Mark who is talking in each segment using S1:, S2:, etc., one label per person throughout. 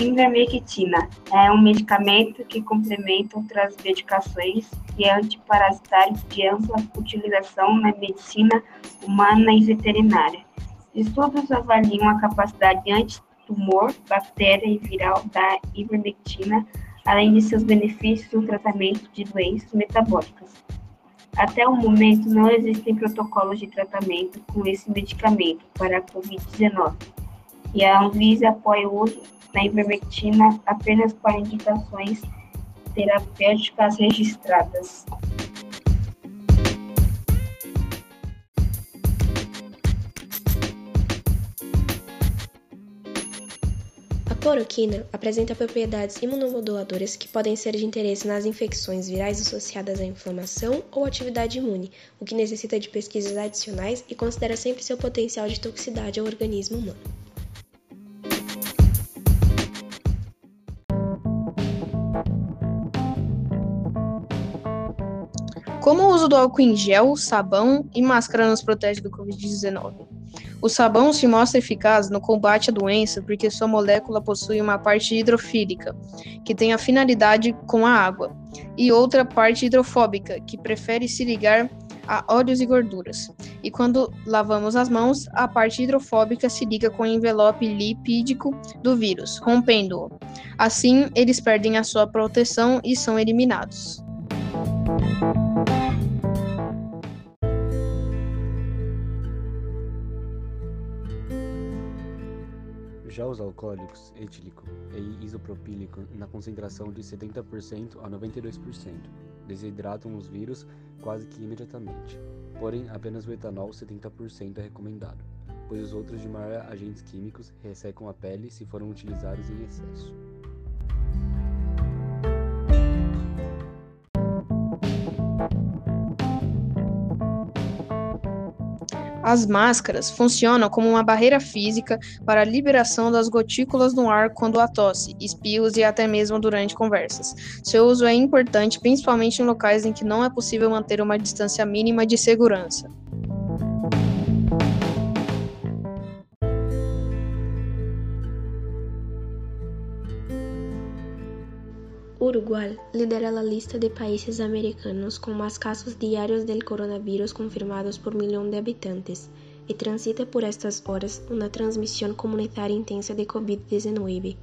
S1: Ivermectina é um medicamento que complementa outras medicações e é antiparasitário de ampla utilização na medicina humana e veterinária. Estudos avaliam a capacidade anti-tumor, bactéria e viral da ivermectina, além de seus benefícios no tratamento de doenças metabólicas. Até o momento, não existem protocolos de tratamento com esse medicamento para a Covid-19 e a Anvisa apoia o uso da ivermectina apenas para indicações terapêuticas registradas.
S2: A cloroquina apresenta propriedades imunomoduladoras que podem ser de interesse nas infecções virais associadas à inflamação ou atividade imune, o que necessita de pesquisas adicionais e considera sempre seu potencial de toxicidade ao organismo humano.
S3: Como o uso do álcool em gel, sabão e máscara nos protege do Covid-19? O sabão se mostra eficaz no combate à doença porque sua molécula possui uma parte hidrofílica, que tem a finalidade com a água, e outra parte hidrofóbica, que prefere se ligar a óleos e gorduras. E quando lavamos as mãos, a parte hidrofóbica se liga com o envelope lipídico do vírus, rompendo-o. Assim, eles perdem a sua proteção e são eliminados.
S4: Já os alcoólicos etílico e isopropílico, na concentração de 70% a 92%, desidratam os vírus quase que imediatamente. Porém, apenas o etanol 70% é recomendado, pois os outros de maior agentes químicos ressecam a pele se forem utilizados em excesso.
S3: As máscaras funcionam como uma barreira física para a liberação das gotículas no ar quando há tosse, espirros e até mesmo durante conversas. Seu uso é importante principalmente em locais em que não é possível manter uma distância mínima de segurança.
S2: Uruguay lidera a lista de países americanos con más casos diarios del coronavirus confirmados por millón de habitantes y transita por estas horas una transmisión comunitaria intensa de COVID-19.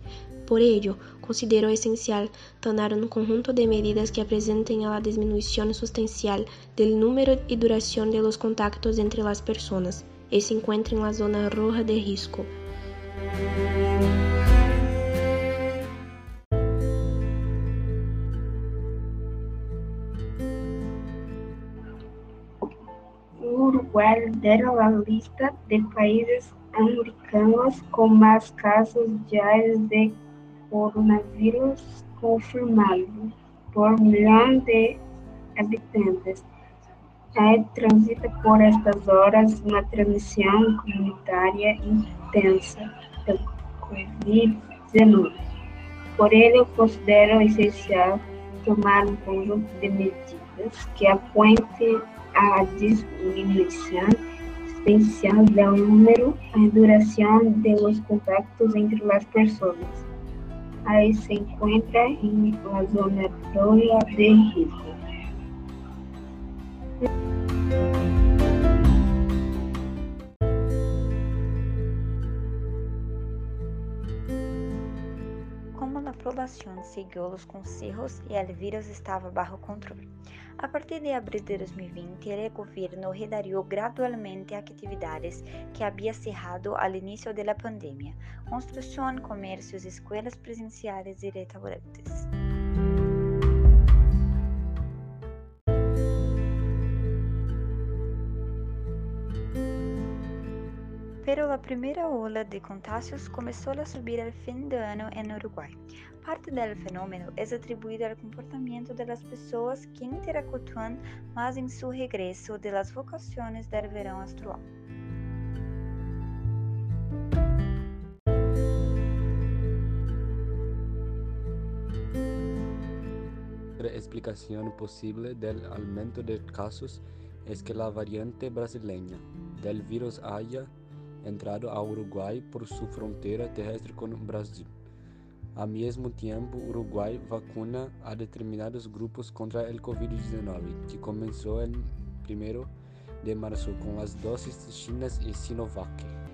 S2: Por ello, considero esencial tomar un conjunto de medidas que apresenten a disminución sustancial del número y duración de los contactos entre las personas y se encuentra en la zona roja de risco.
S1: Uruguay lidera a lista de países americanos com mais casos diários de coronavírus confirmados por milhão de habitantes. É transita por estas horas uma transmissão comunitária intensa da Covid-19. Por eu considero essencial tomar um conjunto de medidas que apontem a diminución exponencial del número y duración de los contactos entre las personas. Ahí se encuentra en la zona de risco.
S5: Como a população seguiu os conselhos e o vírus estava bajo controle. A partir de abril de 2020, o governo redaria gradualmente atividades que havia cerrado ao início da pandemia: construção, comércios, escolas presenciais e restaurantes. Pero a primeira ola de contágios começou a subir ao fim do ano em Uruguai. Parte do fenômeno é atribuído ao comportamento das pessoas que interactuam mais em seu regresso das vocações do verão astral.
S4: Outra explicação possível do aumento de casos é que a variante brasileira del vírus haya entrado ao Uruguai por sua fronteira terrestre com o Brasil. Ao mesmo tempo, o Uruguai vacuna a determinados grupos contra o Covid-19, que começou em 1 de março com as doses chinas e Sinovac.